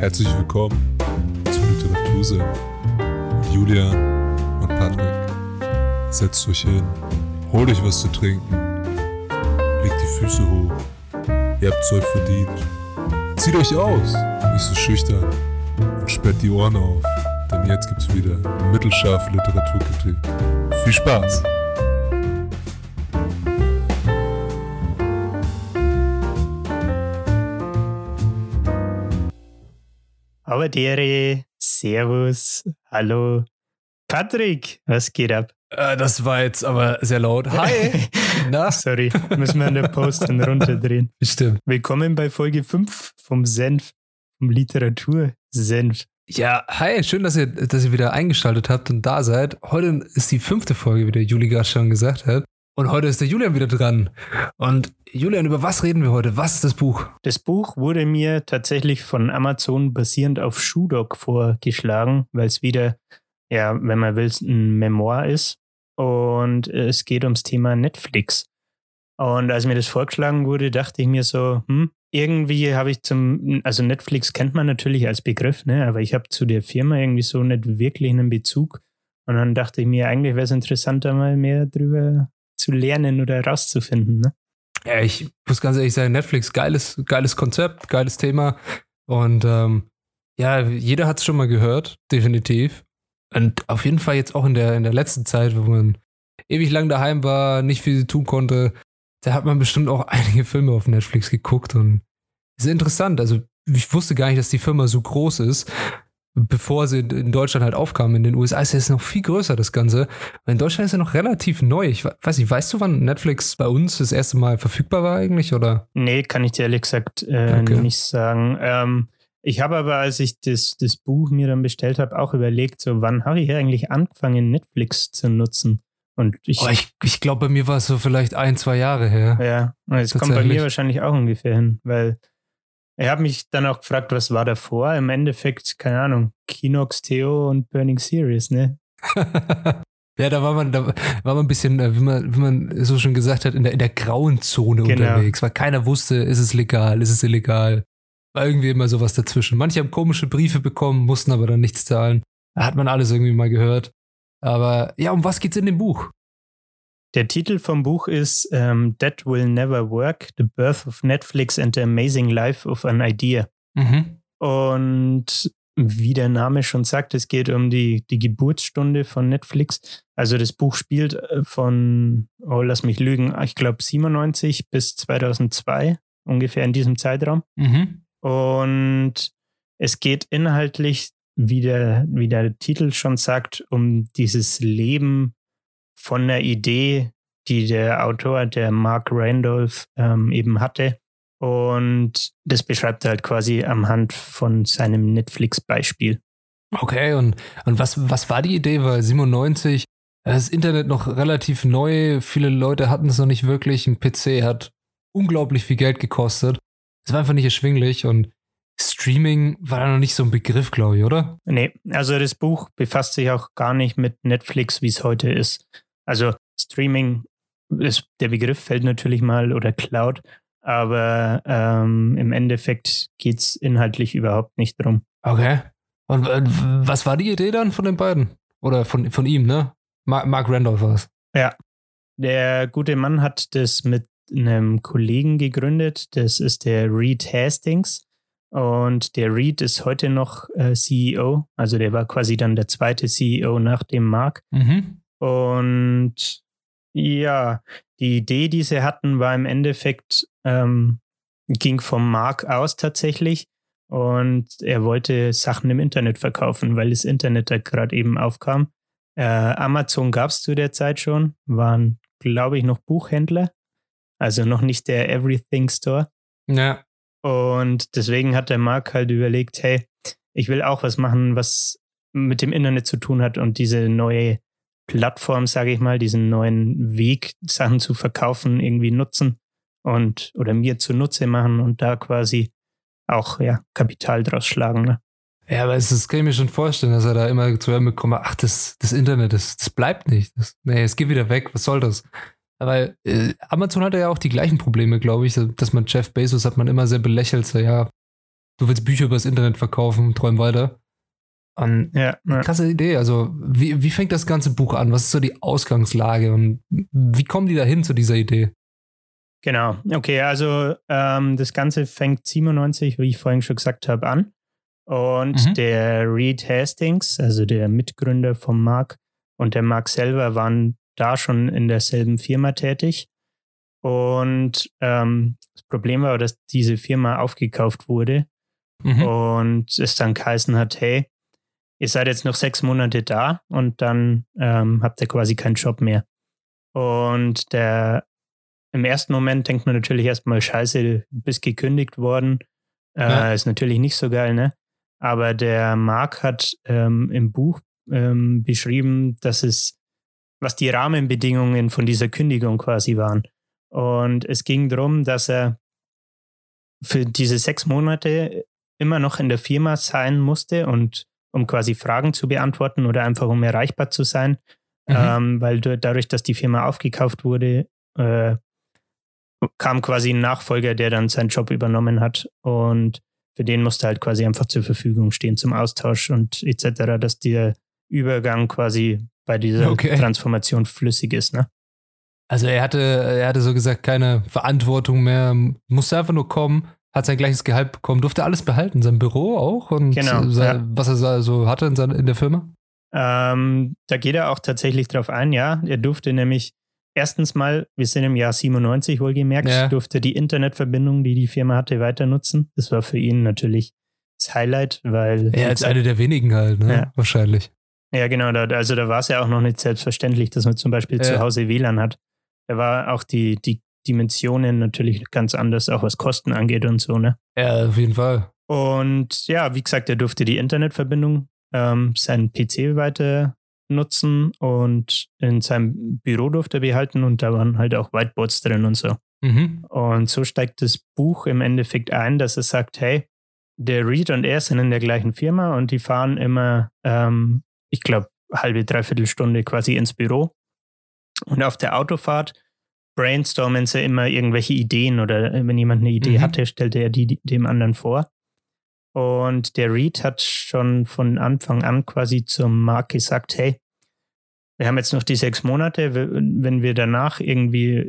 Herzlich willkommen zu Literatursinn mit Julia und Patrick. Setzt euch hin, holt euch was zu trinken, legt die Füße hoch. Ihr habt's euch verdient. Zieht euch aus, nicht so schüchtern und sperrt die Ohren auf, denn jetzt gibt's wieder mittelscharfe Literaturkritik. Viel Spaß! Aber dere, Servus, hallo. Patrick, was geht ab? Äh, das war jetzt aber sehr laut. Hi! Na? Sorry, müssen wir an der Post dann runterdrehen. Stimmt. Willkommen bei Folge 5 vom Senf, vom Literatur-Senf. Ja, hi, schön, dass ihr, dass ihr wieder eingeschaltet habt und da seid. Heute ist die fünfte Folge, wie der Juli gerade schon gesagt hat. Und heute ist der Julian wieder dran. Und Julian, über was reden wir heute? Was ist das Buch? Das Buch wurde mir tatsächlich von Amazon basierend auf Shoedog vorgeschlagen, weil es wieder, ja, wenn man will, ein Memoir ist. Und es geht ums Thema Netflix. Und als mir das vorgeschlagen wurde, dachte ich mir so, hm, irgendwie habe ich zum, also Netflix kennt man natürlich als Begriff, ne, aber ich habe zu der Firma irgendwie so nicht wirklich einen Bezug. Und dann dachte ich mir, eigentlich wäre es interessanter, mal mehr drüber zu lernen oder herauszufinden. Ne? Ja, ich muss ganz ehrlich sagen, Netflix, geiles, geiles Konzept, geiles Thema. Und ähm, ja, jeder hat es schon mal gehört, definitiv. Und auf jeden Fall jetzt auch in der, in der letzten Zeit, wo man ewig lang daheim war, nicht viel tun konnte, da hat man bestimmt auch einige Filme auf Netflix geguckt und ist interessant. Also ich wusste gar nicht, dass die Firma so groß ist bevor sie in Deutschland halt aufkamen. In den USA ist es noch viel größer, das Ganze. in Deutschland ist er noch relativ neu. Ich weiß nicht, weißt du, wann Netflix bei uns das erste Mal verfügbar war eigentlich, oder? Nee, kann ich dir ehrlich gesagt äh, nicht sagen. Ähm, ich habe aber, als ich das, das Buch mir dann bestellt habe, auch überlegt, so wann habe ich eigentlich angefangen, Netflix zu nutzen? Und ich, oh, ich, ich glaube, bei mir war es so vielleicht ein, zwei Jahre her. Ja, es kommt bei mir wahrscheinlich auch ungefähr hin, weil ich habe mich dann auch gefragt, was war davor? Im Endeffekt, keine Ahnung, Kinox, Theo und Burning Series, ne? ja, da war man, da war man ein bisschen, äh, wie man, wie man so schon gesagt hat, in der, in der grauen Zone genau. unterwegs, weil keiner wusste, ist es legal, ist es illegal. War irgendwie immer sowas dazwischen. Manche haben komische Briefe bekommen, mussten aber dann nichts zahlen. Da hat man alles irgendwie mal gehört. Aber ja, um was geht's in dem Buch? Der Titel vom Buch ist ähm, That Will Never Work: The Birth of Netflix and the Amazing Life of an Idea. Mhm. Und wie der Name schon sagt, es geht um die, die Geburtsstunde von Netflix. Also das Buch spielt äh, von, oh, lass mich lügen, ich glaube 97 bis 2002, ungefähr in diesem Zeitraum. Mhm. Und es geht inhaltlich, wie der, wie der Titel schon sagt, um dieses Leben von der Idee, die der Autor, der Mark Randolph, ähm, eben hatte. Und das beschreibt er halt quasi am Hand von seinem Netflix-Beispiel. Okay, und, und was, was war die Idee? Weil 97, das Internet noch relativ neu, viele Leute hatten es noch nicht wirklich. Ein PC hat unglaublich viel Geld gekostet. Es war einfach nicht erschwinglich und Streaming war da noch nicht so ein Begriff, glaube ich, oder? Nee, also das Buch befasst sich auch gar nicht mit Netflix, wie es heute ist. Also Streaming ist der Begriff fällt natürlich mal oder Cloud, aber ähm, im Endeffekt geht es inhaltlich überhaupt nicht drum. Okay. Und äh, was war die Idee dann von den beiden? Oder von, von ihm, ne? Mark, Mark Randolph war es. Ja. Der gute Mann hat das mit einem Kollegen gegründet. Das ist der Reed Hastings. Und der Reed ist heute noch äh, CEO. Also der war quasi dann der zweite CEO nach dem Mark. Mhm. Und ja, die Idee, die sie hatten, war im Endeffekt, ähm, ging vom Mark aus tatsächlich. Und er wollte Sachen im Internet verkaufen, weil das Internet da gerade eben aufkam. Äh, Amazon gab es zu der Zeit schon, waren, glaube ich, noch Buchhändler. Also noch nicht der Everything Store. Ja. Und deswegen hat der Mark halt überlegt, hey, ich will auch was machen, was mit dem Internet zu tun hat und diese neue Plattform, sage ich mal, diesen neuen Weg, Sachen zu verkaufen, irgendwie nutzen und oder mir zunutze machen und da quasi auch ja, Kapital draus schlagen. Ne? Ja, aber das kann ich mir schon vorstellen, dass er da immer zu hören bekommt, ach, das, das Internet, das, das bleibt nicht. Das, nee, es geht wieder weg, was soll das? Aber äh, Amazon hatte ja auch die gleichen Probleme, glaube ich, dass man Jeff Bezos hat man immer sehr belächelt, so ja, du willst Bücher übers Internet verkaufen, träum weiter. Und ja, ja. krasse Idee. Also, wie, wie fängt das ganze Buch an? Was ist so die Ausgangslage und wie kommen die dahin zu dieser Idee? Genau, okay, also ähm, das Ganze fängt 97, wie ich vorhin schon gesagt habe, an. Und mhm. der Reed Hastings, also der Mitgründer von Mark und der Mark selber waren da schon in derselben Firma tätig. Und ähm, das Problem war, dass diese Firma aufgekauft wurde mhm. und es dann geheißen hat, hey, ihr seid jetzt noch sechs Monate da und dann ähm, habt ihr quasi keinen Job mehr. Und der im ersten Moment denkt man natürlich erstmal, scheiße, du bist gekündigt worden. Äh, ja. Ist natürlich nicht so geil, ne? Aber der Mark hat ähm, im Buch ähm, beschrieben, dass es, was die Rahmenbedingungen von dieser Kündigung quasi waren. Und es ging darum, dass er für diese sechs Monate immer noch in der Firma sein musste und um quasi Fragen zu beantworten oder einfach um erreichbar zu sein, mhm. ähm, weil dadurch, dass die Firma aufgekauft wurde, äh, kam quasi ein Nachfolger, der dann seinen Job übernommen hat und für den musste halt quasi einfach zur Verfügung stehen zum Austausch und etc., dass der Übergang quasi bei dieser okay. Transformation flüssig ist. Ne? Also er hatte, er hatte so gesagt keine Verantwortung mehr, musste einfach nur kommen, hat sein gleiches Gehalt bekommen, durfte alles behalten, sein Büro auch und genau, sein, ja. was er so hatte in, seiner, in der Firma? Ähm, da geht er auch tatsächlich drauf ein, ja. Er durfte nämlich erstens mal, wir sind im Jahr 97 wohlgemerkt, ja. durfte die Internetverbindung, die die Firma hatte, weiter nutzen. Das war für ihn natürlich das Highlight, weil. Ja, als eine der wenigen halt, ne? Ja. Wahrscheinlich. Ja, genau. Da, also da war es ja auch noch nicht selbstverständlich, dass man zum Beispiel ja. zu Hause WLAN hat. Da war auch die, die Dimensionen natürlich ganz anders, auch was Kosten angeht und so, ne? Ja, auf jeden Fall. Und ja, wie gesagt, er durfte die Internetverbindung, ähm, seinen PC weiter nutzen und in seinem Büro durfte er behalten und da waren halt auch Whiteboards drin und so. Mhm. Und so steigt das Buch im Endeffekt ein, dass es sagt, hey, der Reed und er sind in der gleichen Firma und die fahren immer, ähm, ich glaube, halbe, dreiviertel Stunde quasi ins Büro. Und auf der Autofahrt brainstormen sie immer irgendwelche Ideen oder wenn jemand eine Idee mhm. hatte, stellte er die dem anderen vor. Und der Reed hat schon von Anfang an quasi zum Mark gesagt, hey, wir haben jetzt noch die sechs Monate, wenn wir danach irgendwie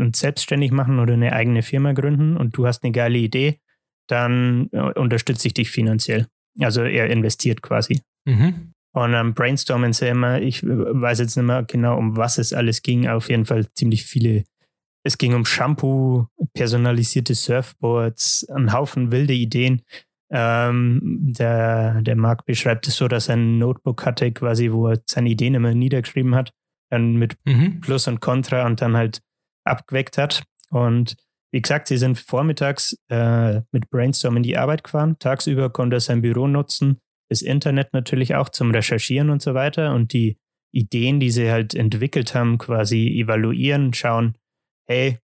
uns selbstständig machen oder eine eigene Firma gründen und du hast eine geile Idee, dann äh, unterstütze ich dich finanziell. Also er investiert quasi. Mhm. Und dann brainstormen sie immer, ich weiß jetzt nicht mehr genau, um was es alles ging, auf jeden Fall ziemlich viele. Es ging um Shampoo, personalisierte Surfboards, ein Haufen wilde Ideen. Ähm, der, der Marc beschreibt es so, dass er ein Notebook hatte, quasi, wo er seine Ideen immer niedergeschrieben hat, dann mit mhm. Plus und Contra und dann halt abgeweckt hat. Und wie gesagt, sie sind vormittags äh, mit Brainstorm in die Arbeit gefahren. Tagsüber konnte er sein Büro nutzen, das Internet natürlich auch zum Recherchieren und so weiter und die Ideen, die sie halt entwickelt haben, quasi evaluieren, schauen, hey,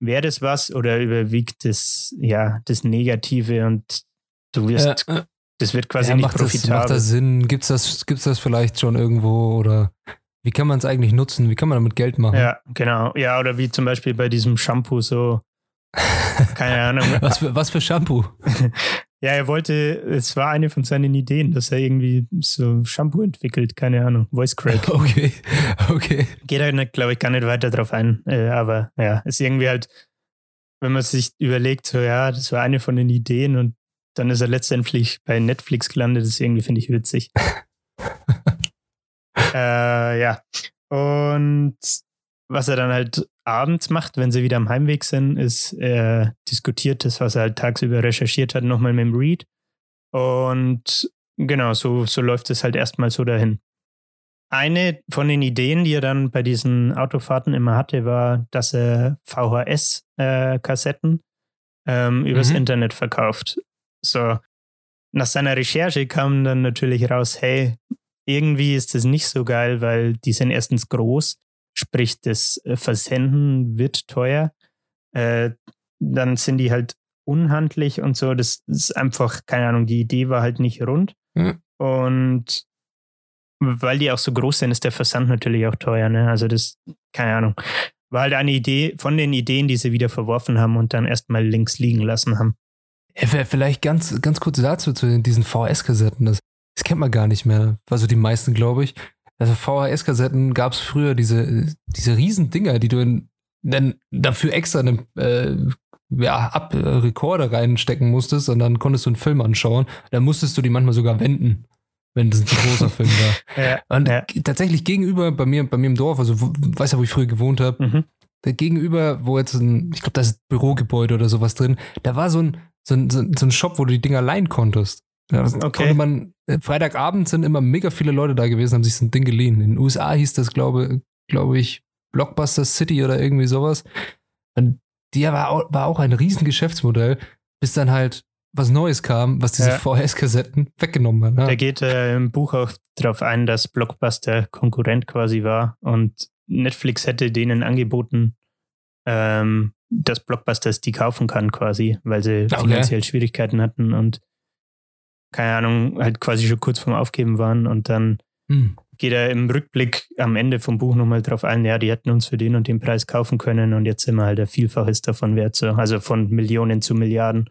wäre das was oder überwiegt das, ja, das Negative und Du wirst, äh, das wird quasi ja, nicht profitabel. Das, macht das Sinn? Gibt es das, gibt's das vielleicht schon irgendwo oder wie kann man es eigentlich nutzen? Wie kann man damit Geld machen? Ja, genau. Ja, oder wie zum Beispiel bei diesem Shampoo so, keine Ahnung. was, für, was für Shampoo? ja, er wollte, es war eine von seinen Ideen, dass er irgendwie so Shampoo entwickelt, keine Ahnung, Voice Crack. Okay, okay. Geht halt, glaube ich, gar nicht weiter drauf ein, äh, aber ja, ist irgendwie halt, wenn man sich überlegt, so ja, das war eine von den Ideen und dann ist er letztendlich bei Netflix gelandet. Das irgendwie finde ich witzig. äh, ja. Und was er dann halt abends macht, wenn sie wieder am Heimweg sind, ist, er diskutiert das, was er halt tagsüber recherchiert hat, nochmal mit dem Read. Und genau, so, so läuft es halt erstmal so dahin. Eine von den Ideen, die er dann bei diesen Autofahrten immer hatte, war, dass er VHS-Kassetten äh, ähm, übers mhm. Internet verkauft. So, nach seiner Recherche kam dann natürlich raus, hey, irgendwie ist das nicht so geil, weil die sind erstens groß, sprich das äh, Versenden wird teuer. Äh, dann sind die halt unhandlich und so. Das ist einfach, keine Ahnung, die Idee war halt nicht rund. Mhm. Und weil die auch so groß sind, ist der Versand natürlich auch teuer. Ne? Also das, keine Ahnung, war halt eine Idee von den Ideen, die sie wieder verworfen haben und dann erstmal links liegen lassen haben. Ja, vielleicht ganz, ganz kurz dazu, zu diesen VHS-Kassetten. Das, das kennt man gar nicht mehr. Also die meisten, glaube ich. Also VHS-Kassetten gab es früher diese, diese riesen Dinger, die du in, dann dafür extra einen äh, ja, Ab äh, Rekorder reinstecken musstest und dann konntest du einen Film anschauen. Dann musstest du die manchmal sogar wenden, wenn das ein großer Film war. ja, und ja. tatsächlich gegenüber bei mir, bei mir im Dorf, also wo, weißt du, wo ich früher gewohnt habe, mhm. da gegenüber, wo jetzt ein, ich glaube, da ist ein Bürogebäude oder sowas drin, da war so ein, so ein, so ein Shop, wo du die Dinger leihen konntest. Ja, okay. konnte man, äh, Freitagabend sind immer mega viele Leute da gewesen, haben sich so ein Ding geliehen. In den USA hieß das, glaube glaube ich, Blockbuster City oder irgendwie sowas. Und die war auch, war auch ein riesen Geschäftsmodell, bis dann halt was Neues kam, was diese ja. VHS-Kassetten weggenommen hat. Ne? Der geht äh, im Buch auch darauf ein, dass Blockbuster Konkurrent quasi war und Netflix hätte denen angeboten, ähm, dass Blockbusters die kaufen kann quasi, weil sie okay. finanziell Schwierigkeiten hatten und keine Ahnung, halt quasi schon kurz vorm Aufgeben waren und dann hm geht er im Rückblick am Ende vom Buch nochmal drauf ein, ja, die hätten uns für den und den Preis kaufen können und jetzt sind wir halt ein Vielfaches davon wert, so. also von Millionen zu Milliarden.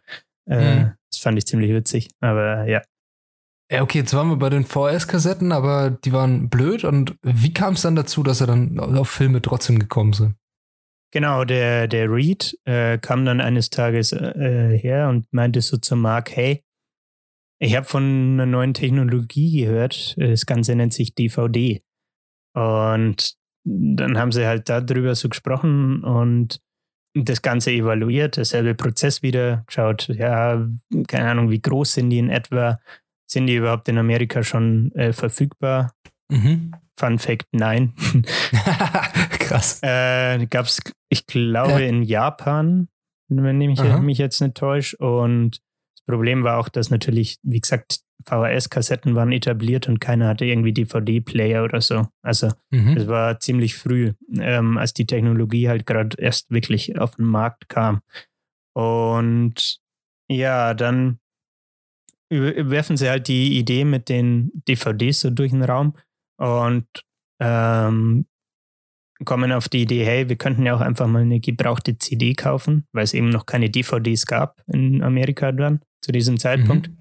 Äh, mhm. Das fand ich ziemlich witzig, aber ja. Ja, okay, jetzt waren wir bei den VHS-Kassetten, aber die waren blöd und wie kam es dann dazu, dass er dann auf Filme trotzdem gekommen sind? Genau, der, der Reed äh, kam dann eines Tages äh, her und meinte so zu Mark, hey, ich habe von einer neuen Technologie gehört. Das Ganze nennt sich DVD. Und dann haben sie halt darüber so gesprochen und das Ganze evaluiert, derselbe Prozess wieder, geschaut, ja, keine Ahnung, wie groß sind die in etwa, sind die überhaupt in Amerika schon äh, verfügbar? Mhm. Fun Fact, nein. Krass. Äh, Gab es, ich glaube, ja. in Japan, wenn ich mich jetzt nicht täusche, und Problem war auch, dass natürlich, wie gesagt, VHS-Kassetten waren etabliert und keiner hatte irgendwie DVD-Player oder so. Also mhm. es war ziemlich früh, ähm, als die Technologie halt gerade erst wirklich auf den Markt kam. Und ja, dann werfen sie halt die Idee mit den DVDs so durch den Raum und ähm, kommen auf die Idee, hey, wir könnten ja auch einfach mal eine gebrauchte CD kaufen, weil es eben noch keine DVDs gab in Amerika dann zu diesem Zeitpunkt. Mhm.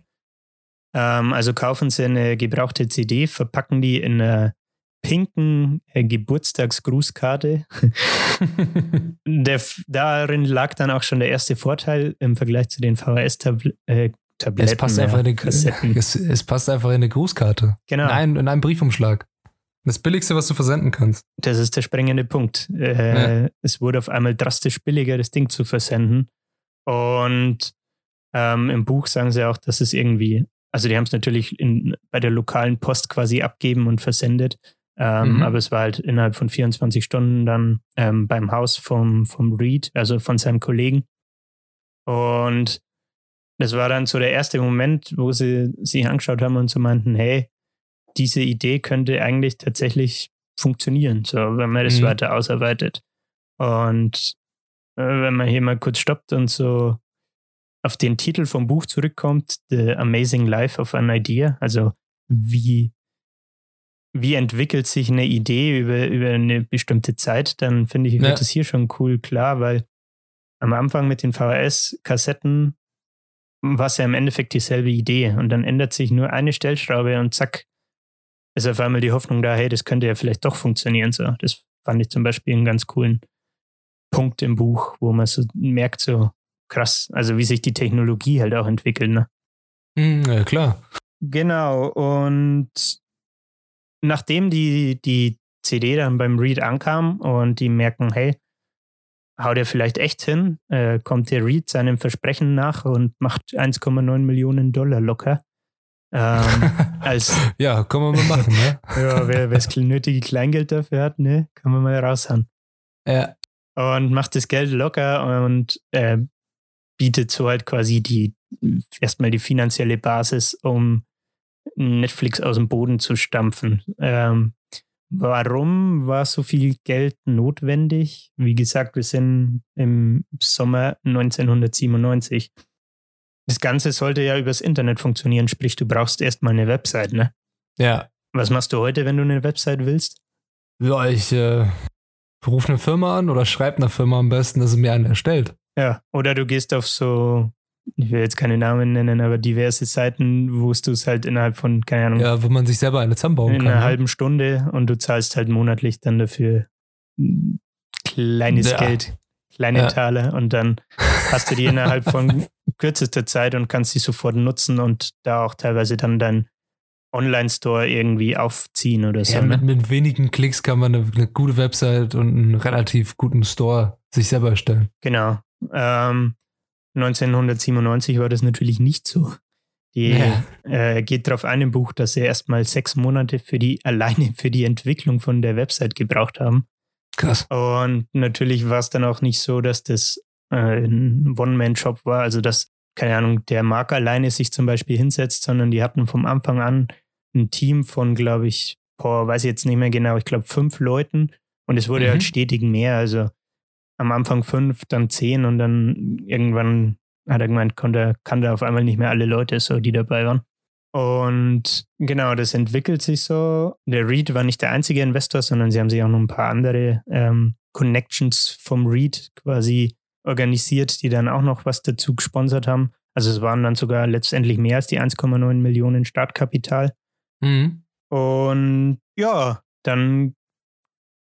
Ähm, also kaufen sie eine gebrauchte CD, verpacken die in einer pinken äh, Geburtstagsgrußkarte. der, darin lag dann auch schon der erste Vorteil im Vergleich zu den VHS-Tabletten. Äh, es passt, einfach in eine, es, es, passt einfach in eine Grußkarte. Genau. In, ein, in einem Briefumschlag. Das Billigste, was du versenden kannst. Das ist der springende Punkt. Äh, ja. Es wurde auf einmal drastisch billiger, das Ding zu versenden. Und ähm, Im Buch sagen sie auch, dass es irgendwie, also die haben es natürlich in, bei der lokalen Post quasi abgeben und versendet. Ähm, mhm. Aber es war halt innerhalb von 24 Stunden dann ähm, beim Haus vom, vom Reed, also von seinem Kollegen. Und das war dann so der erste Moment, wo sie sich angeschaut haben und so meinten, hey, diese Idee könnte eigentlich tatsächlich funktionieren, so wenn man das mhm. weiter ausarbeitet. Und äh, wenn man hier mal kurz stoppt und so auf den Titel vom Buch zurückkommt, The Amazing Life of an Idea, also wie, wie entwickelt sich eine Idee über, über eine bestimmte Zeit, dann finde ich, wird ja. das hier schon cool klar, weil am Anfang mit den VHS-Kassetten war es ja im Endeffekt dieselbe Idee und dann ändert sich nur eine Stellschraube und zack, ist auf einmal die Hoffnung da, hey, das könnte ja vielleicht doch funktionieren. So, das fand ich zum Beispiel einen ganz coolen Punkt im Buch, wo man so merkt, so, krass, also wie sich die Technologie halt auch entwickelt, ne? Hm, ja, klar. Genau, und nachdem die, die CD dann beim Read ankam und die merken, hey, haut er vielleicht echt hin, äh, kommt der Read seinem Versprechen nach und macht 1,9 Millionen Dollar locker. Ähm, als, ja, kann man mal machen, ne? ja, wer das nötige Kleingeld dafür hat, ne, kann man mal raushauen. Ja. Und macht das Geld locker und äh, bietet so halt quasi die erstmal die finanzielle Basis, um Netflix aus dem Boden zu stampfen. Ähm, warum war so viel Geld notwendig? Wie gesagt, wir sind im Sommer 1997. Das Ganze sollte ja übers Internet funktionieren, sprich, du brauchst erstmal eine Website, ne? Ja. Was machst du heute, wenn du eine Website willst? Ja, ich äh, rufe eine Firma an oder schreibe einer Firma am besten, dass sie mir eine erstellt. Ja, oder du gehst auf so ich will jetzt keine Namen nennen, aber diverse Seiten, wo du es halt innerhalb von, keine Ahnung. Ja, wo man sich selber eine zusammenbauen in kann. In einer ne? halben Stunde und du zahlst halt monatlich dann dafür kleines Ja. Geld, kleine Ja. Taler und dann hast du die innerhalb von kürzester Zeit und kannst sie sofort nutzen und da auch teilweise dann dein Online-Store irgendwie aufziehen oder so. Ja, ne? mit, mit wenigen Klicks kann man eine, eine gute Website und einen relativ guten Store sich selber erstellen. Genau. Ähm, 1997 war das natürlich nicht so. Die Ja. äh, geht darauf ein im Buch, dass sie erstmal sechs Monate für die alleine für die Entwicklung von der Website gebraucht haben. Krass. Und natürlich war es dann auch nicht so, dass das äh, ein One-Man-Shop war, also dass, keine Ahnung, der Mark alleine sich zum Beispiel hinsetzt, sondern die hatten vom Anfang an ein Team von, glaube ich, boah, weiß ich jetzt nicht mehr genau, ich glaube fünf Leuten und es wurde Mhm. halt stetig mehr, also am Anfang fünf, dann zehn und dann irgendwann hat er gemeint, konnte, kannte auf einmal nicht mehr alle Leute, so die dabei waren. Und genau, das entwickelt sich so. Der Reed war nicht der einzige Investor, sondern sie haben sich auch noch ein paar andere ähm, Connections vom Reed quasi organisiert, die dann auch noch was dazu gesponsert haben. Also es waren dann sogar letztendlich mehr als die 1,9 Millionen Startkapital. Mhm. Und ja, dann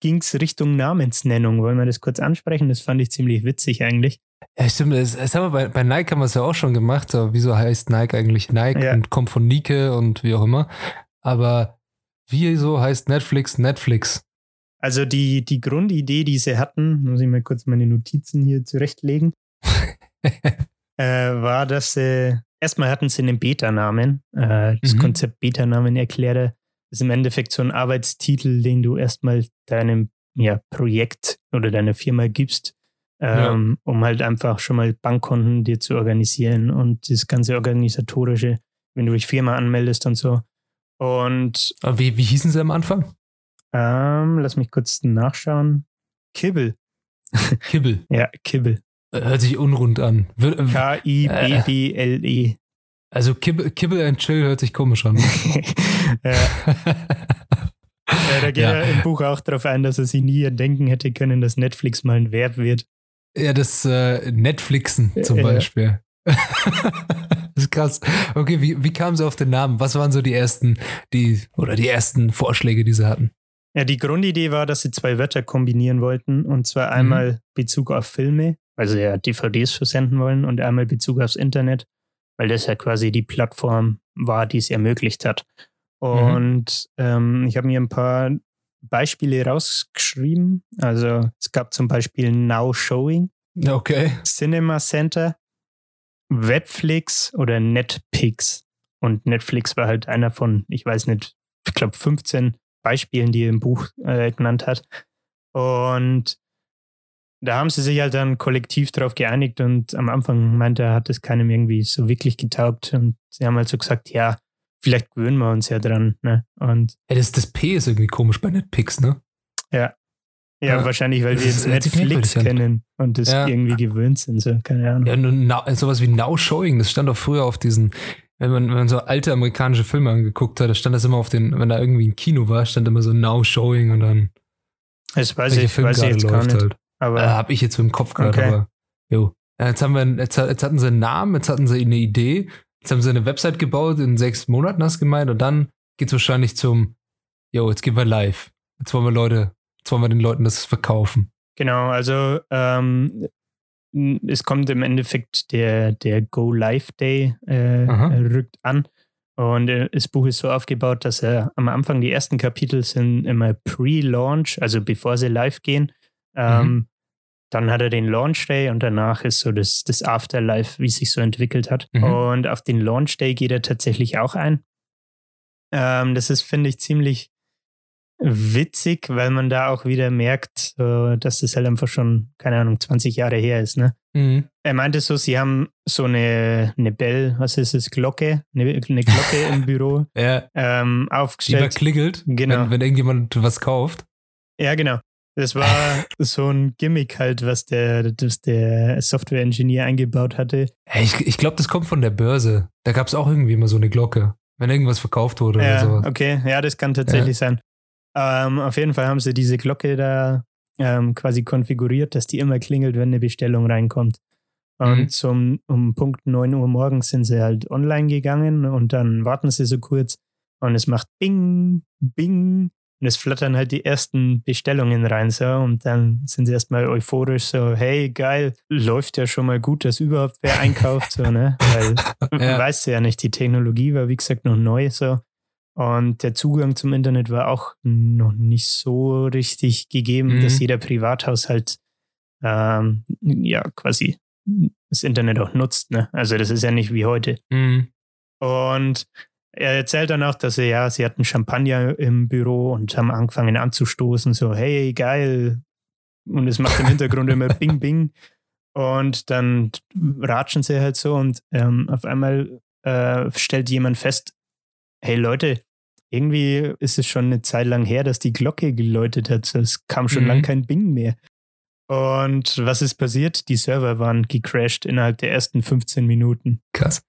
ging es Richtung Namensnennung. Wollen wir das kurz ansprechen? Das fand ich ziemlich witzig eigentlich. Ja, stimmt. Das, das haben wir bei, bei Nike haben wir es ja auch schon gemacht. So, wieso heißt Nike eigentlich Nike Ja. und kommt von Nike und wie auch immer. Aber wieso heißt Netflix Netflix? Also die, die Grundidee, die sie hatten, muss ich mal kurz meine Notizen hier zurechtlegen, äh, war, dass sie erstmal hatten sie einen Beta-Namen. Äh, das Mhm. Konzept Beta-Namen erkläre. ist im Endeffekt so ein Arbeitstitel, den du erstmal deinem ja, Projekt oder deiner Firma gibst, ähm, um halt einfach schon mal Bankkonten dir zu organisieren und das ganze organisatorische, wenn du dich Firma anmeldest und so. Und Aber wie, wie hießen sie am Anfang? Ähm, lass mich kurz nachschauen. Kibbel. Kibbel. Ja, Kibbel. Äh, Hört sich unrund an. Äh, K-I-B-B-L-E. Also Kibbel, Kibbel and Chill hört sich komisch an. ja, ja, da geht Ja. er im Buch auch darauf ein, dass er sich nie denken hätte können, dass Netflix mal ein Verb wird. Ja, das äh, Netflixen zum Ja. Beispiel. das ist krass. Okay, wie, wie kamen sie auf den Namen? Was waren so die ersten, die, oder die ersten Vorschläge, die sie hatten? Ja, die Grundidee war, dass sie zwei Wörter kombinieren wollten. Und zwar einmal Bezug auf Filme, also ja DVDs versenden wollen, und einmal Bezug aufs Internet, weil das ja quasi die Plattform war, die es ermöglicht hat. Und ähm, ich habe mir ein paar Beispiele rausgeschrieben. Also es gab zum Beispiel Now Showing, Okay. Cinema Center, Webflix oder Netpix. Und Netflix war halt einer von, ich weiß nicht, ich glaube 15 Beispielen, die er im Buch äh, genannt hat. Und da haben sie sich halt dann kollektiv drauf geeinigt und am Anfang meinte er, hat es keinem irgendwie so wirklich getaugt. Und sie haben halt so gesagt, ja, vielleicht gewöhnen wir uns ja dran. Ne? Und Ja, das, das P ist irgendwie komisch bei Netpix, ne? ja, Ja, wahrscheinlich, weil wir jetzt Netflix kennen und das Ja. irgendwie gewöhnt sind. So, keine Ahnung. Ja, now, sowas wie Now Showing, das stand auch früher auf diesen, wenn man, wenn man so alte amerikanische Filme angeguckt hat, da stand das immer auf den, wenn da irgendwie ein Kino war, stand immer so Now Showing und dann Das weiß ich, Film weiß ich jetzt gar läuft nicht. halt. Aber Äh, hab ich jetzt im Kopf gerade, Okay. aber jo. Jetzt haben wir, jetzt, jetzt hatten sie einen Namen, jetzt hatten sie eine Idee, jetzt haben sie eine Website gebaut, in sechs Monaten hast du gemeint, und dann geht's wahrscheinlich zum, jo, jetzt gehen wir live. Jetzt wollen wir Leute, jetzt wollen wir den Leuten das verkaufen. Genau, also ähm, es kommt im Endeffekt der, der Go Live Day äh, rückt an. Und äh, das Buch ist so aufgebaut, dass er am Anfang die ersten Kapitel sind immer Pre-Launch, also bevor sie live gehen. Ähm, Mhm. Dann hat er den Launch Day und danach ist so das, das Afterlife, wie es sich so entwickelt hat. Mhm. Und auf den Launch Day geht er tatsächlich auch ein. Ähm, das ist, finde ich, ziemlich witzig, weil man da auch wieder merkt, äh, dass das halt einfach schon, keine Ahnung, 20 Jahre her ist. Ne? Mhm. Er meinte so, sie haben so eine, eine Bell, was ist es, Glocke, eine, eine Glocke im Büro Ja, ähm, die immer aufgestellt. klingelt, Genau. wenn, wenn irgendjemand was kauft. Ja, genau. Das war so ein Gimmick halt, was der, das der Software-Engineer eingebaut hatte. Ich ich glaube, das kommt von der Börse. Da gab es auch irgendwie immer so eine Glocke, wenn irgendwas verkauft wurde oder Ja, sowas. okay, ja, das kann tatsächlich sein. Ähm, auf jeden Fall haben sie diese Glocke da ähm, quasi konfiguriert, dass die immer klingelt, wenn eine Bestellung reinkommt. Und mhm. zum, um Punkt 9 Uhr morgens sind sie halt online gegangen und dann warten sie so kurz und es macht Bing, Bing und es flattern halt die ersten Bestellungen rein so und dann sind sie erstmal euphorisch so, hey, geil, läuft ja schon mal gut, dass überhaupt wer einkauft, so, ne? Weil ja. weißt du ja nicht, die Technologie war wie gesagt noch neu so und der Zugang zum Internet war auch noch nicht so richtig gegeben, mhm. dass jeder Privathaushalt ähm, ja quasi das Internet auch nutzt, ne? Also das ist ja nicht wie heute. Mhm. Und er erzählt dann auch, dass er, ja, sie hatten Champagner im Büro und haben angefangen anzustoßen, so, hey, geil. Und es macht im Hintergrund immer Bing, Bing. Und dann ratschen sie halt so und ähm, auf einmal äh, stellt jemand fest, hey Leute, irgendwie ist es schon eine Zeit lang her, dass die Glocke geläutet hat. Es kam schon mhm. lang kein Bing mehr. Und was ist passiert? Die Server waren gecrashed innerhalb der ersten 15 Minuten. Krass.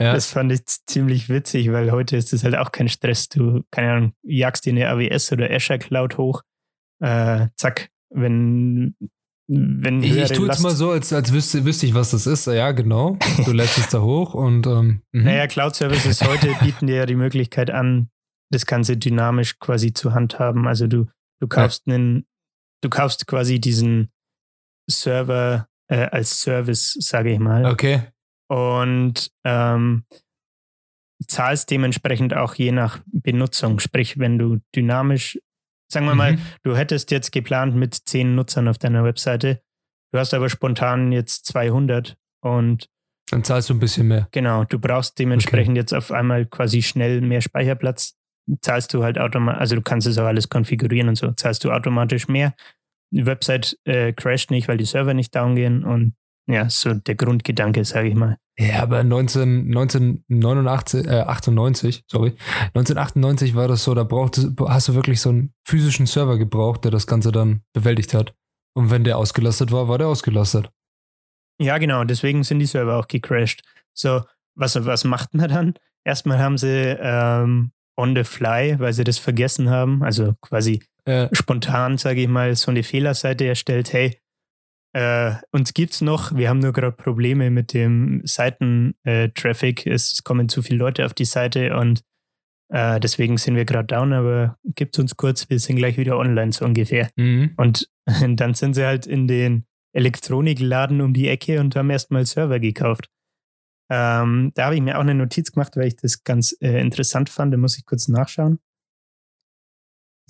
Ja. Das fand ich ziemlich witzig, weil heute ist das halt auch kein Stress. Du, keine Ahnung, jagst dir eine AWS oder Azure Cloud hoch, äh, zack, wenn wenn ich, ich tue jetzt mal so, als, als wüsste, wüsste ich, was das ist. Ja, genau. Du lässt es da hoch und. Ähm, mhm. naja, Cloud Services heute bieten dir ja die Möglichkeit an, das Ganze dynamisch quasi zu handhaben. Also du, du kaufst ja. einen, du kaufst quasi diesen Server äh, als Service, sage ich mal. Okay und ähm, zahlst dementsprechend auch je nach Benutzung. Sprich, wenn du dynamisch, sagen wir mhm. mal, du hättest jetzt geplant mit zehn Nutzern auf deiner Webseite, du hast aber spontan jetzt 200 und dann zahlst du ein bisschen mehr. Genau, du brauchst dementsprechend okay. jetzt auf einmal quasi schnell mehr Speicherplatz, zahlst du halt automatisch, also du kannst es auch alles konfigurieren und so, zahlst du automatisch mehr. Die Website äh, crasht nicht, weil die Server nicht down gehen und ja, so der Grundgedanke, sage ich mal. Ja, aber 19, 1989, äh, 98, sorry, 1998 war das so, da braucht, hast du wirklich so einen physischen Server gebraucht, der das Ganze dann bewältigt hat. Und wenn der ausgelastet war, war der ausgelastet. Ja, genau, deswegen sind die Server auch gecrashed. So, was, was macht man dann? Erstmal haben sie ähm, on the fly, weil sie das vergessen haben, also quasi ja. spontan, sage ich mal, so eine Fehlerseite erstellt, hey, äh, uns gibt es noch, wir haben nur gerade Probleme mit dem Seitentraffic. Äh, es kommen zu viele Leute auf die Seite und äh, deswegen sind wir gerade down, aber gibt uns kurz, wir sind gleich wieder online, so ungefähr. Mhm. Und dann sind sie halt in den Elektronikladen um die Ecke und haben erstmal Server gekauft. Ähm, da habe ich mir auch eine Notiz gemacht, weil ich das ganz äh, interessant fand. Da muss ich kurz nachschauen.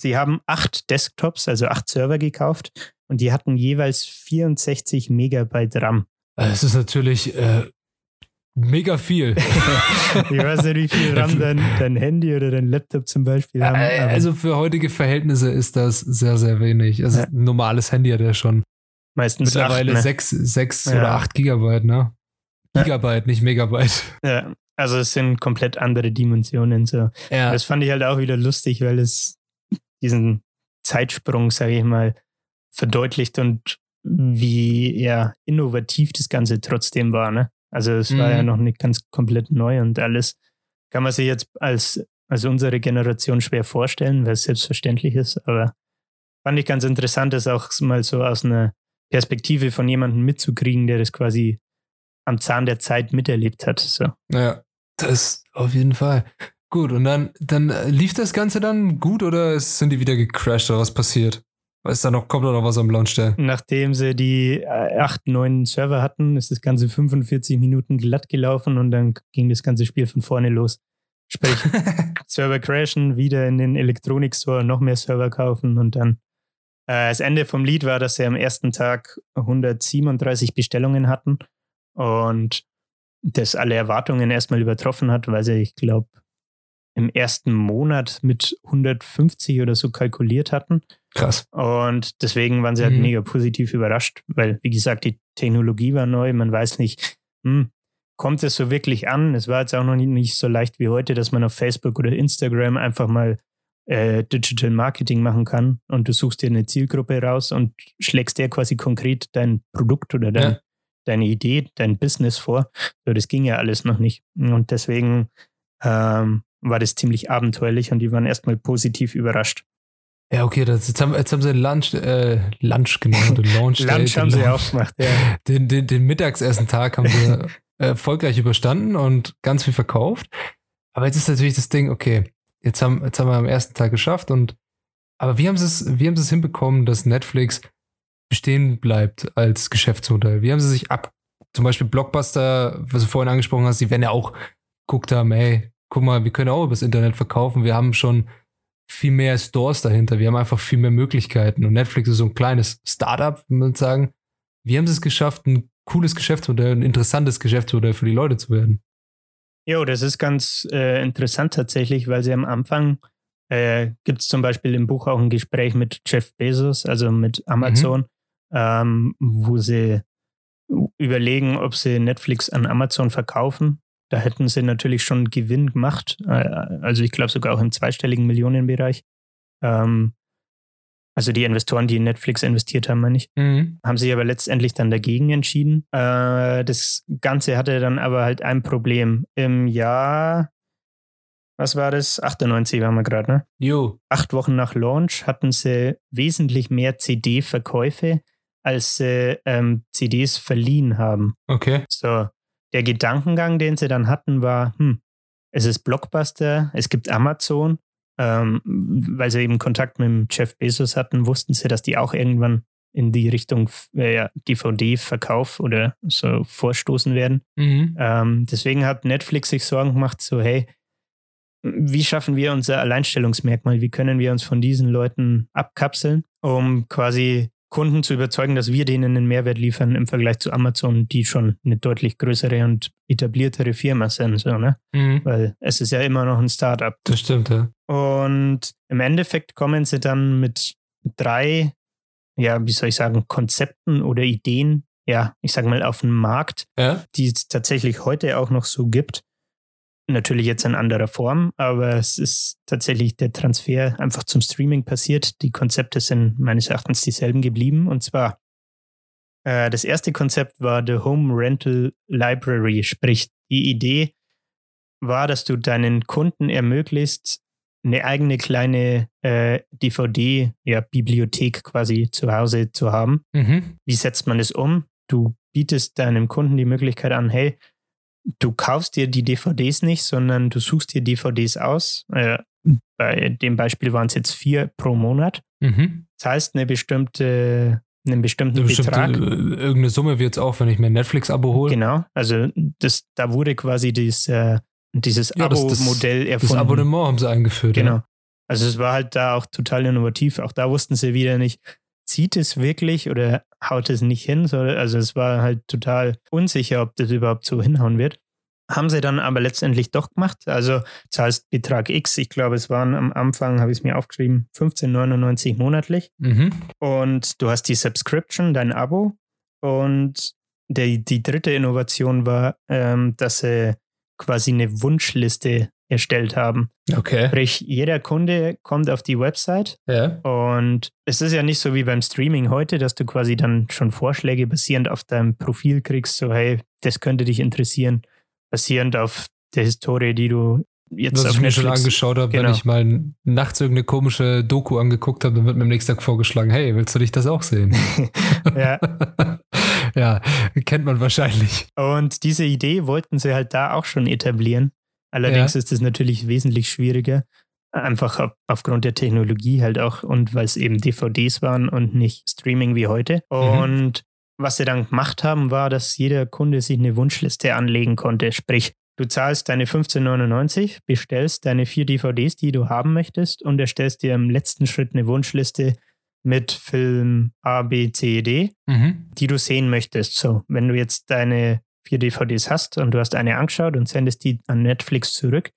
Sie haben acht Desktops, also acht Server gekauft und die hatten jeweils 64 Megabyte RAM. Das ist natürlich äh, mega viel. ich weiß nicht, wie viel RAM dein, dein Handy oder dein Laptop zum Beispiel haben. Äh, also für heutige Verhältnisse ist das sehr, sehr wenig. Also ja. ein normales Handy hat ja schon meistens mittlerweile acht, ne? sechs, sechs ja. oder acht Gigabyte, ne? Gigabyte, nicht Megabyte. Ja, also es sind komplett andere Dimensionen. So. Ja. Das fand ich halt auch wieder lustig, weil es diesen Zeitsprung, sage ich mal, verdeutlicht und wie ja, innovativ das Ganze trotzdem war. Ne? Also es mhm. war ja mhm. noch nicht ganz komplett neu und alles kann man sich jetzt als, als unsere Generation schwer vorstellen, weil es selbstverständlich ist. Aber fand ich ganz interessant, das auch mal so aus einer Perspektive von jemandem mitzukriegen, der das quasi am Zahn der Zeit miterlebt hat. So. Ja, das auf jeden Fall. Gut, und dann, dann äh, lief das Ganze dann gut oder sind die wieder gecrashed oder was passiert? Ist da noch, kommt da noch was am Launch der? Nachdem sie die äh, acht, neun Server hatten, ist das Ganze 45 Minuten glatt gelaufen und dann ging das ganze Spiel von vorne los. Sprich, Server crashen, wieder in den Elektronik Store noch mehr Server kaufen und dann äh, das Ende vom Lied war, dass sie am ersten Tag 137 Bestellungen hatten und das alle Erwartungen erstmal übertroffen hat, weil sie, ich glaube, im ersten Monat mit 150 oder so kalkuliert hatten. Krass. Und deswegen waren sie halt mhm. mega positiv überrascht, weil, wie gesagt, die Technologie war neu. Man weiß nicht, hm, kommt es so wirklich an? Es war jetzt auch noch nicht, nicht so leicht wie heute, dass man auf Facebook oder Instagram einfach mal äh, Digital Marketing machen kann und du suchst dir eine Zielgruppe raus und schlägst dir quasi konkret dein Produkt oder dein, ja. Deine Idee, dein Business vor. So, das ging ja alles noch nicht. Und deswegen ähm, war das ziemlich abenteuerlich und die waren erstmal positiv überrascht. Ja, okay, das, jetzt, haben, jetzt haben sie den Lunch, äh, Lunch genannt, den Launch Lunch haben sie auch gemacht, ja. Den, den, den Mittagessen-Tag haben sie erfolgreich überstanden und ganz viel verkauft. Aber jetzt ist natürlich das Ding, okay, jetzt haben, jetzt haben wir am ersten Tag geschafft und aber wie haben sie es, wie haben sie es hinbekommen, dass Netflix bestehen bleibt als Geschäftsmodell? Wie haben sie sich ab, zum Beispiel Blockbuster, was du vorhin angesprochen hast, die werden ja auch guckt haben, hey, guck mal, wir können auch übers Internet verkaufen, wir haben schon viel mehr Stores dahinter, wir haben einfach viel mehr Möglichkeiten und Netflix ist so ein kleines Startup, würde man sagen. Wie haben sie es geschafft, ein cooles Geschäftsmodell, ein interessantes Geschäftsmodell für die Leute zu werden? Jo, das ist ganz äh, interessant tatsächlich, weil sie am Anfang äh, gibt es zum Beispiel im Buch auch ein Gespräch mit Jeff Bezos, also mit Amazon, mhm. Ähm, wo sie überlegen, ob sie Netflix an Amazon verkaufen. Da hätten sie natürlich schon Gewinn gemacht, äh, also ich glaube sogar auch im zweistelligen Millionenbereich. Ähm, also die Investoren, die in Netflix investiert haben, meine ich, mhm. haben sich aber letztendlich dann dagegen entschieden. Äh, das Ganze hatte dann aber halt ein Problem. Im Jahr was war das? 98 waren wir gerade, ne? Jo. Acht Wochen nach Launch hatten sie wesentlich mehr CD-Verkäufe, als sie ähm, CDs verliehen haben. Okay. So, der Gedankengang, den sie dann hatten, war, hm, es ist Blockbuster, es gibt Amazon, ähm, weil sie eben Kontakt mit Jeff Bezos hatten, wussten sie, dass die auch irgendwann in die Richtung äh, DVD-Verkauf oder so vorstoßen werden. Mhm. Ähm, deswegen hat Netflix sich Sorgen gemacht, so hey, wie schaffen wir unser Alleinstellungsmerkmal? Wie können wir uns von diesen Leuten abkapseln, um quasi Kunden zu überzeugen, dass wir denen einen Mehrwert liefern im Vergleich zu Amazon, die schon eine deutlich größere und etabliertere Firma sind, so, ne? Mhm. Weil es ist ja immer noch ein Startup. Das stimmt, ja. Und im Endeffekt kommen sie dann mit drei, ja, wie soll ich sagen, Konzepten oder Ideen, ja, ich sag mal, auf den Markt, ja? die es tatsächlich heute auch noch so gibt. Natürlich jetzt in anderer Form, aber es ist tatsächlich der Transfer einfach zum Streaming passiert. Die Konzepte sind meines Erachtens dieselben geblieben. Und zwar, äh, das erste Konzept war The Home Rental Library, sprich die Idee war, dass du deinen Kunden ermöglicht, eine eigene kleine äh, DVD-Bibliothek ja, quasi zu Hause zu haben. Mhm. Wie setzt man das um? Du bietest deinem Kunden die Möglichkeit an, hey, du kaufst dir die DVDs nicht, sondern du suchst dir DVDs aus. Äh, bei dem Beispiel waren es jetzt vier pro Monat. Mhm. Zahlst eine bestimmte, einen bestimmten eine Betrag. Bestimmte, äh, irgendeine Summe wird es auch, wenn ich mir ein Netflix-Abo hole. Genau, also das, da wurde quasi dieses, äh, dieses ja, Abo-Modell erfunden. Das Abonnement haben sie eingeführt. Genau. Ja. Also es war halt da auch total innovativ. Auch da wussten sie wieder nicht, zieht es wirklich oder haut es nicht hin. Also es war halt total unsicher, ob das überhaupt so hinhauen wird. Haben sie dann aber letztendlich doch gemacht. Also zahlst Betrag X. Ich glaube, es waren am Anfang, habe ich es mir aufgeschrieben, 15,99 monatlich. Mhm. Und du hast die Subscription, dein Abo. Und der, die dritte Innovation war, ähm, dass sie quasi eine Wunschliste erstellt haben. Okay. Sprich, jeder Kunde kommt auf die Website ja. und es ist ja nicht so wie beim Streaming heute, dass du quasi dann schon Vorschläge basierend auf deinem Profil kriegst, so hey, das könnte dich interessieren, basierend auf der Historie, die du jetzt Was auf ich mir schon angeschaut habe, genau. wenn ich mal nachts irgendeine komische Doku angeguckt habe, dann wird mir am nächsten Tag vorgeschlagen, hey, willst du dich das auch sehen? ja. ja, kennt man wahrscheinlich. Und diese Idee wollten sie halt da auch schon etablieren. Allerdings ja. ist es natürlich wesentlich schwieriger, einfach auf, aufgrund der Technologie halt auch und weil es eben DVDs waren und nicht Streaming wie heute. Mhm. Und was sie dann gemacht haben, war, dass jeder Kunde sich eine Wunschliste anlegen konnte. Sprich, du zahlst deine 15,99, bestellst deine vier DVDs, die du haben möchtest und erstellst dir im letzten Schritt eine Wunschliste mit Film A, B, C, D, mhm. die du sehen möchtest. So, wenn du jetzt deine vier DVDs hast und du hast eine angeschaut und sendest die an Netflix zurück,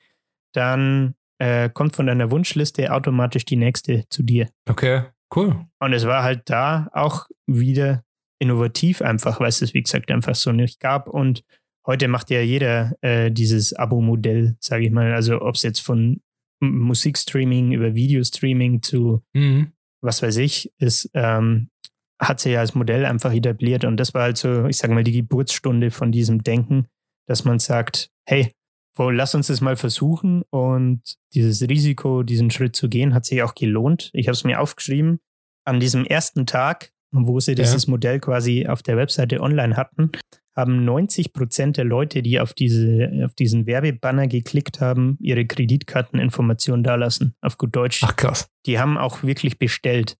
dann äh, kommt von deiner Wunschliste automatisch die nächste zu dir. Okay, cool. Und es war halt da auch wieder innovativ einfach, weil es es, wie gesagt, einfach so nicht gab. Und heute macht ja jeder äh, dieses Abo-Modell, sage ich mal. Also ob es jetzt von Musikstreaming über Videostreaming zu mhm. was weiß ich ist, ähm, hat sie ja als Modell einfach etabliert. Und das war halt so, ich sage mal, die Geburtsstunde von diesem Denken, dass man sagt, hey, lass uns das mal versuchen. Und dieses Risiko, diesen Schritt zu gehen, hat sich auch gelohnt. Ich habe es mir aufgeschrieben. An diesem ersten Tag, wo sie dieses ja. Modell quasi auf der Webseite online hatten, haben 90 Prozent der Leute, die auf, diese, auf diesen Werbebanner geklickt haben, ihre Kreditkarteninformationen dalassen. Auf gut Deutsch. Ach krass. Die haben auch wirklich bestellt.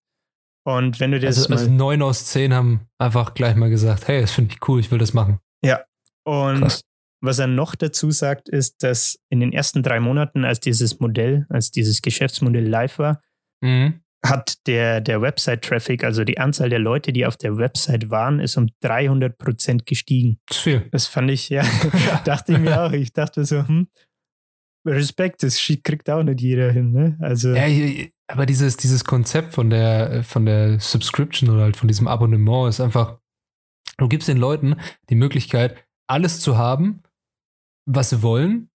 Und wenn du das. Also, also neun aus zehn haben einfach gleich mal gesagt: Hey, das finde ich cool, ich will das machen. Ja. Und krass. was er noch dazu sagt, ist, dass in den ersten drei Monaten, als dieses Modell, als dieses Geschäftsmodell live war, mhm hat der, der Website-Traffic, also die Anzahl der Leute, die auf der Website waren, ist um 300 Prozent gestiegen. Das ist viel. Das fand ich, ja, dachte ich mir auch. Ich dachte so, hm, Respekt, das kriegt auch nicht jeder hin, ne? Also. Ja, aber dieses, dieses Konzept von der, von der Subscription oder halt von diesem Abonnement ist einfach, du gibst den Leuten die Möglichkeit, alles zu haben, was sie wollen,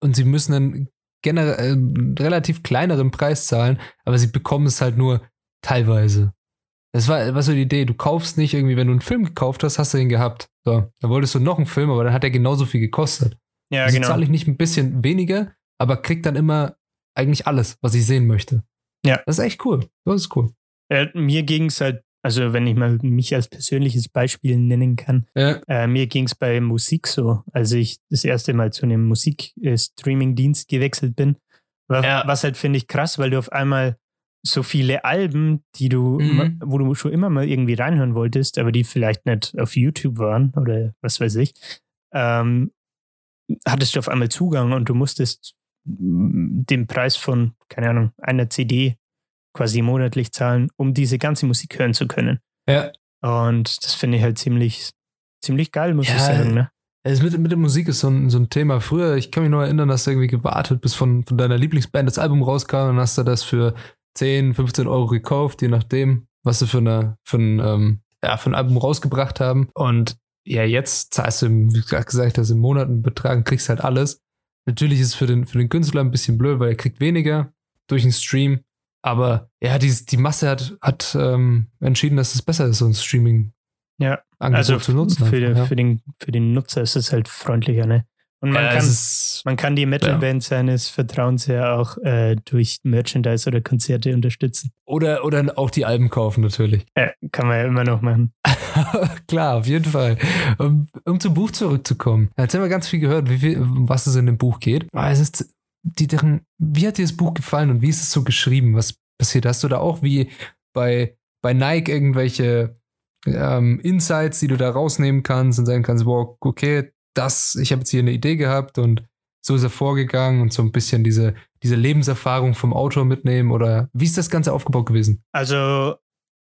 und sie müssen dann generell einen äh, relativ kleineren Preis zahlen, aber sie bekommen es halt nur teilweise. Das war, war so die Idee. Du kaufst nicht irgendwie, wenn du einen Film gekauft hast, hast du ihn gehabt. So, dann wolltest du noch einen Film, aber dann hat er genauso viel gekostet. Ja, also genau. zahle ich nicht ein bisschen weniger, aber krieg dann immer eigentlich alles, was ich sehen möchte. Ja. Das ist echt cool. Das ist cool. Äh, mir ging es halt, also wenn ich mal mich als persönliches Beispiel nennen kann, ja. äh, mir ging es bei Musik so, als ich das erste Mal zu einem Musikstreaming-Dienst gewechselt bin. Was, ja. was halt finde ich krass, weil du auf einmal so viele Alben, die du, mhm. wo du schon immer mal irgendwie reinhören wolltest, aber die vielleicht nicht auf YouTube waren oder was weiß ich, ähm, hattest du auf einmal Zugang und du musstest den Preis von, keine Ahnung, einer CD quasi monatlich zahlen, um diese ganze Musik hören zu können. Ja. Und das finde ich halt ziemlich, ziemlich geil, muss ja, ich sagen. Ne? Also mit, mit der Musik ist so ein, so ein Thema. Früher, ich kann mich noch erinnern, dass du irgendwie gewartet, bis von, von deiner Lieblingsband das Album rauskam und hast du das für 10, 15 Euro gekauft, je nachdem, was sie für, eine, für, ein, ähm, ja, für ein Album rausgebracht haben. Und ja, jetzt zahlst du, wie gesagt, das im Monat einen Betrag und kriegst halt alles. Natürlich ist es für den, für den Künstler ein bisschen blöd, weil er kriegt weniger durch den Stream. Aber ja, die, die Masse hat, hat ähm, entschieden, dass es besser ist, so ein Streaming ja. also zu nutzen. Für, ja. für, den, für den Nutzer ist es halt freundlicher, ne? Und man, ja, kann, man kann die Metalband ja. seines Vertrauens ja auch äh, durch Merchandise oder Konzerte unterstützen. Oder, oder auch die Alben kaufen, natürlich. Ja, kann man ja immer noch machen. Klar, auf jeden Fall. Um, um, zum Buch zurückzukommen. Jetzt haben wir ganz viel gehört, wie viel, um was es in dem Buch geht. Aber es ist, die, deren, wie hat dir das Buch gefallen und wie ist es so geschrieben? Was passiert? Hast du da auch wie bei, bei Nike irgendwelche ähm, Insights, die du da rausnehmen kannst und sagen kannst, wow, okay, das, ich habe jetzt hier eine Idee gehabt und so ist er vorgegangen und so ein bisschen diese, diese Lebenserfahrung vom Autor mitnehmen oder wie ist das Ganze aufgebaut gewesen? Also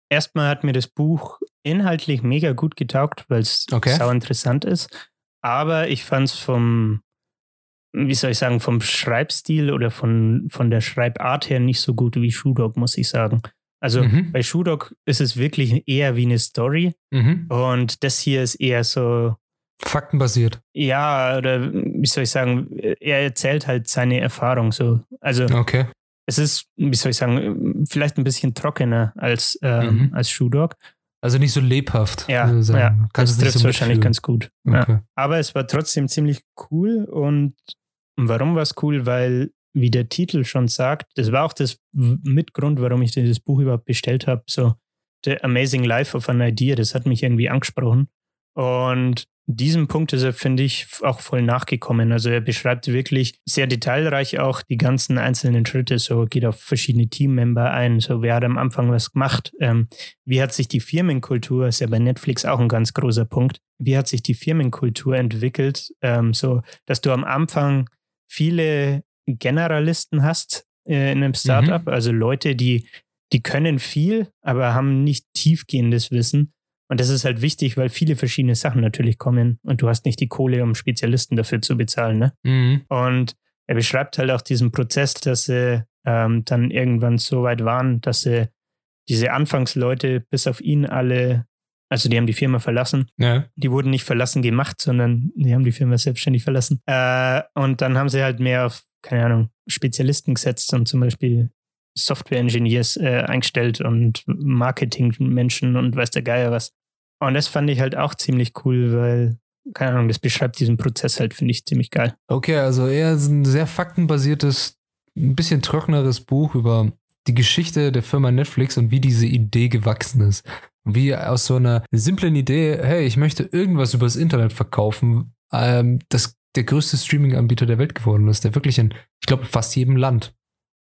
erstmal hat mir das Buch inhaltlich mega gut getaugt, weil es okay. sau interessant ist. Aber ich fand es vom, wie soll ich sagen, vom Schreibstil oder von, von der Schreibart her nicht so gut wie Shoe Dog, muss ich sagen. Also mhm. bei Shoe Dog ist es wirklich eher wie eine Story mhm. und das hier ist eher so Faktenbasiert. Ja, oder wie soll ich sagen, er erzählt halt seine Erfahrung so. Also okay. es ist, wie soll ich sagen, vielleicht ein bisschen trockener als, ähm, mhm. als Shoe Dog. Also nicht so lebhaft. Ja, ja das trifft so wahrscheinlich ganz gut. Okay. Ja. Aber es war trotzdem ziemlich cool und warum war es cool? Weil, wie der Titel schon sagt, das war auch das Mitgrund, warum ich dieses Buch überhaupt bestellt habe. So, The Amazing Life of an Idea, das hat mich irgendwie angesprochen. Und diesem Punkt ist er, finde ich, auch voll nachgekommen. Also er beschreibt wirklich sehr detailreich auch die ganzen einzelnen Schritte, so geht auf verschiedene Teammember ein, so wer hat am Anfang was gemacht, ähm, wie hat sich die Firmenkultur, ist ja bei Netflix auch ein ganz großer Punkt, wie hat sich die Firmenkultur entwickelt, ähm, so dass du am Anfang viele Generalisten hast äh, in einem Startup, mhm. also Leute, die, die können viel, aber haben nicht tiefgehendes Wissen und das ist halt wichtig, weil viele verschiedene Sachen natürlich kommen und du hast nicht die Kohle, um Spezialisten dafür zu bezahlen. Ne? Mhm. Und er beschreibt halt auch diesen Prozess, dass sie ähm, dann irgendwann so weit waren, dass sie diese Anfangsleute bis auf ihn alle, also die haben die Firma verlassen. Ja. Die wurden nicht verlassen gemacht, sondern die haben die Firma selbstständig verlassen. Äh, und dann haben sie halt mehr auf, keine Ahnung, Spezialisten gesetzt und zum Beispiel Software-Engineers äh, eingestellt und Marketing-Menschen und weiß der Geier was. Und das fand ich halt auch ziemlich cool, weil keine Ahnung, das beschreibt diesen Prozess halt, finde ich ziemlich geil. Okay, also eher ein sehr faktenbasiertes, ein bisschen trockeneres Buch über die Geschichte der Firma Netflix und wie diese Idee gewachsen ist. Wie aus so einer simplen Idee, hey, ich möchte irgendwas übers Internet verkaufen, ähm, das der größte Streaming-Anbieter der Welt geworden ist, der wirklich in, ich glaube, fast jedem Land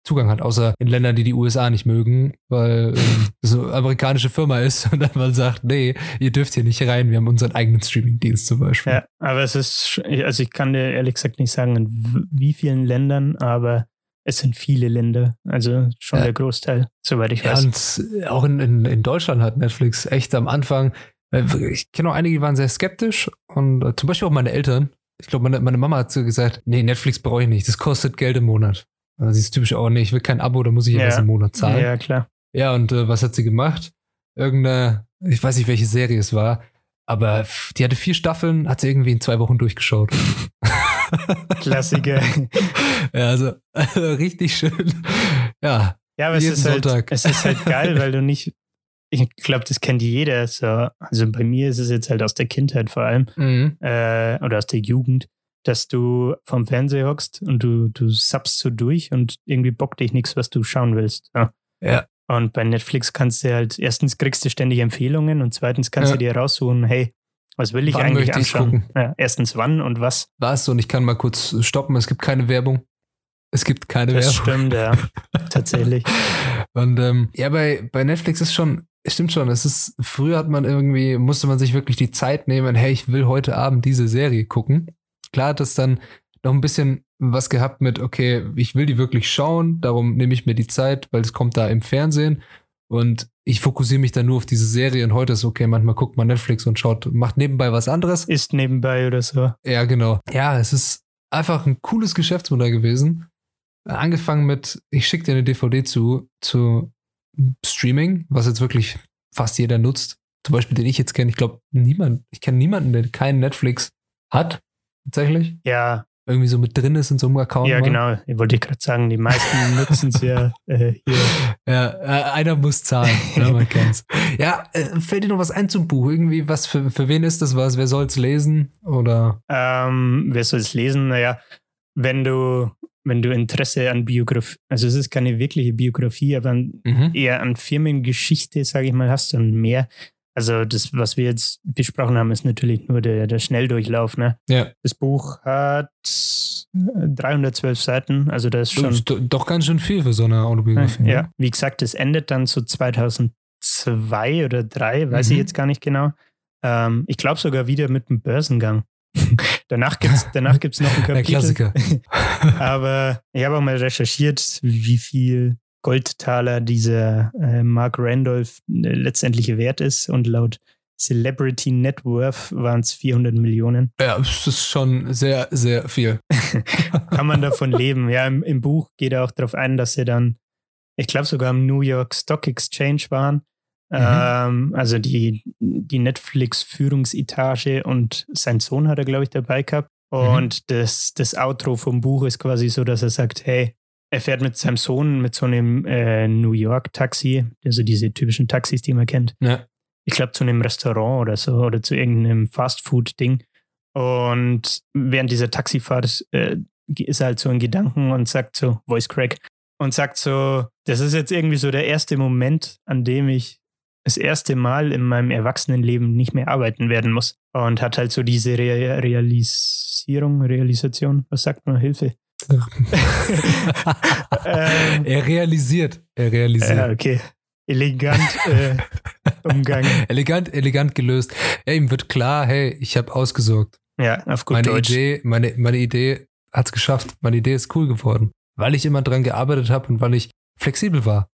Zugang hat, außer in Ländern, die die USA nicht mögen, weil ähm, so eine amerikanische Firma ist und dann man sagt, nee, ihr dürft hier nicht rein, wir haben unseren eigenen Streaming-Dienst zum Beispiel. Ja, aber es ist, also ich kann dir ehrlich gesagt nicht sagen, in wie vielen Ländern, aber es sind viele Länder, also schon ja. der Großteil, soweit ich weiß. Ja, und auch in, in, in Deutschland hat Netflix echt am Anfang, ich kenne auch einige, die waren sehr skeptisch und äh, zum Beispiel auch meine Eltern. Ich glaube, meine, meine Mama hat so gesagt, nee, Netflix brauche ich nicht, das kostet Geld im Monat. Also sie ist typisch, oh nee, ich will kein Abo, da muss ich ja was im Monat zahlen. Ja, klar. Ja, und äh, was hat sie gemacht? Irgendeine, ich weiß nicht, welche Serie es war, aber die hatte vier Staffeln, hat sie irgendwie in zwei Wochen durchgeschaut. Klassiker. ja, also, also, richtig schön. Ja. Ja, aber es ist, halt, es ist halt geil, weil du nicht, ich glaube, das kennt jeder. So. Also bei mir ist es jetzt halt aus der Kindheit vor allem mhm. äh, oder aus der Jugend, dass du vom Fernseher hockst und du, du subst so durch und irgendwie bockt dich nichts, was du schauen willst. Ja. ja. Und bei Netflix kannst du halt, erstens kriegst du ständig Empfehlungen und zweitens kannst ja. du dir raussuchen, hey, was will ich wann eigentlich anschauen? Ja, erstens wann und was. Was? Und ich kann mal kurz stoppen, es gibt keine Werbung. Es gibt keine das Werbung. Das stimmt, ja. Tatsächlich. Und ähm, ja, bei, bei Netflix ist schon, stimmt schon, es ist, früher hat man irgendwie, musste man sich wirklich die Zeit nehmen, hey, ich will heute Abend diese Serie gucken. Klar hat das dann noch ein bisschen was gehabt mit, okay, ich will die wirklich schauen, darum nehme ich mir die Zeit, weil es kommt da im Fernsehen und ich fokussiere mich dann nur auf diese Serie und heute ist okay, manchmal guckt man Netflix und schaut, macht nebenbei was anderes. Ist nebenbei oder so. Ja, genau. Ja, es ist einfach ein cooles Geschäftsmodell gewesen. Angefangen mit, ich schicke dir eine DVD zu, zu Streaming, was jetzt wirklich fast jeder nutzt. Zum Beispiel, den ich jetzt kenne. Ich glaube, niemand, ich kenne niemanden, der keinen Netflix hat, tatsächlich. Ja. Irgendwie so mit drin ist in so einem Account. Ja, war. genau. Ich wollte gerade sagen, die meisten nutzen es ja äh, hier. Ja, äh, einer muss zahlen, ja, man kennt's. Ja, äh, fällt dir noch was ein zum Buch? Irgendwie, was für, für wen ist das was? Wer soll es lesen? Oder? Ähm, wer soll es lesen? Naja, wenn du wenn du Interesse an Biografie, also es ist keine wirkliche Biografie, aber mhm. eher an Firmengeschichte, sage ich mal, hast und mehr. Also das, was wir jetzt besprochen haben, ist natürlich nur der, der Schnelldurchlauf. Ne? Ja. Das Buch hat 312 Seiten, also das ist schon... Das ist doch ganz schön viel für so eine Autobiografie. Ja, ne? wie gesagt, es endet dann so 2002 oder 2003, weiß mhm. ich jetzt gar nicht genau. Ähm, ich glaube sogar wieder mit einem Börsengang. danach gibt es danach gibt's noch ein Kapitel. Der Klassiker. Aber ich habe auch mal recherchiert, wie viel Goldtaler dieser äh, Mark Randolph äh, letztendlich wert ist. Und laut Celebrity Net Worth waren es 400 Millionen. Ja, das ist schon sehr, sehr viel. Kann man davon leben. Ja, im, im Buch geht er auch darauf ein, dass sie dann, ich glaube, sogar am New York Stock Exchange waren Mhm. Ähm, also die, die Netflix-Führungsetage und sein Sohn hat er, glaube ich, dabei gehabt. Mhm. Und mhm. das, das Outro vom Buch ist quasi so, dass er sagt, hey, er fährt mit seinem Sohn mit so einem äh, New York-Taxi, also diese typischen Taxis, die man kennt. Ja. Ich glaube, zu einem Restaurant oder so oder zu irgendeinem Fast-Food-Ding. Und während dieser Taxifahrt äh, ist er halt so ein Gedanken und sagt so, Voice Crack, und sagt so, das ist jetzt irgendwie so der erste Moment, an dem ich das erste Mal in meinem Erwachsenenleben nicht mehr arbeiten werden muss. Und hat halt so diese Re Realisierung, Realisation, was sagt man, Hilfe? Ähm, er realisiert. Er realisiert. Ja, okay. Elegant äh, Umgang. elegant, elegant gelöst. Ja, ihm wird klar, hey, ich habe ausgesorgt. Ja, auf gut meine Deutsch. Idee, meine, meine Idee hat es geschafft. Meine Idee ist cool geworden. Weil ich immer dran gearbeitet habe und weil ich flexibel war.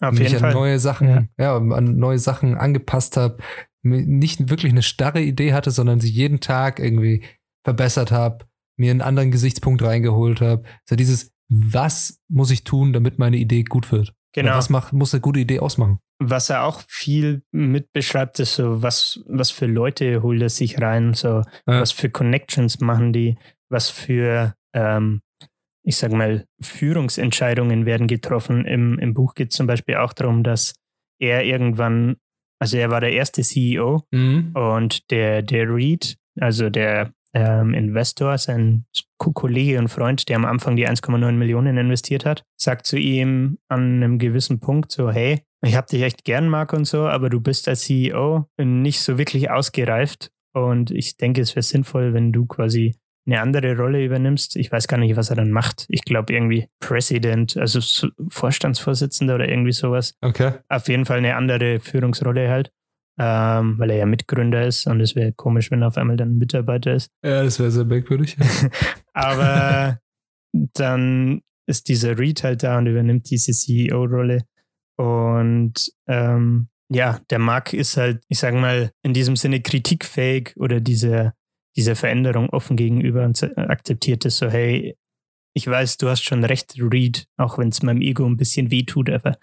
Auf mich an Fall. neue Sachen, ja. ja, an neue Sachen angepasst habe, nicht wirklich eine starre Idee hatte, sondern sie jeden Tag irgendwie verbessert habe, mir einen anderen Gesichtspunkt reingeholt habe. So dieses, was muss ich tun, damit meine Idee gut wird? Genau. was macht, muss eine gute Idee ausmachen? Was er auch viel mitbeschreibt, ist so, was, was für Leute holt er sich rein, so, ja. was für Connections machen die, was für ähm, ich sage mal, Führungsentscheidungen werden getroffen. Im, im Buch geht es zum Beispiel auch darum, dass er irgendwann, also er war der erste CEO mhm. und der, der Reed, also der ähm, Investor, sein Kollege und Freund, der am Anfang die 1,9 Millionen investiert hat, sagt zu ihm an einem gewissen Punkt so, hey, ich habe dich echt gern, Marc und so, aber du bist als CEO nicht so wirklich ausgereift und ich denke, es wäre sinnvoll, wenn du quasi eine andere Rolle übernimmst. Ich weiß gar nicht, was er dann macht. Ich glaube irgendwie President, also Vorstandsvorsitzender oder irgendwie sowas. Okay. Auf jeden Fall eine andere Führungsrolle halt, ähm, weil er ja Mitgründer ist und es wäre komisch, wenn er auf einmal dann ein Mitarbeiter ist. Ja, das wäre sehr merkwürdig. Aber dann ist dieser Reed halt da und übernimmt diese CEO-Rolle. Und ähm, ja, der Mark ist halt, ich sage mal, in diesem Sinne kritikfähig oder diese dieser Veränderung offen gegenüber und akzeptiert es so, hey, ich weiß, du hast schon recht, Reed, auch wenn es meinem Ego ein bisschen wehtut, aber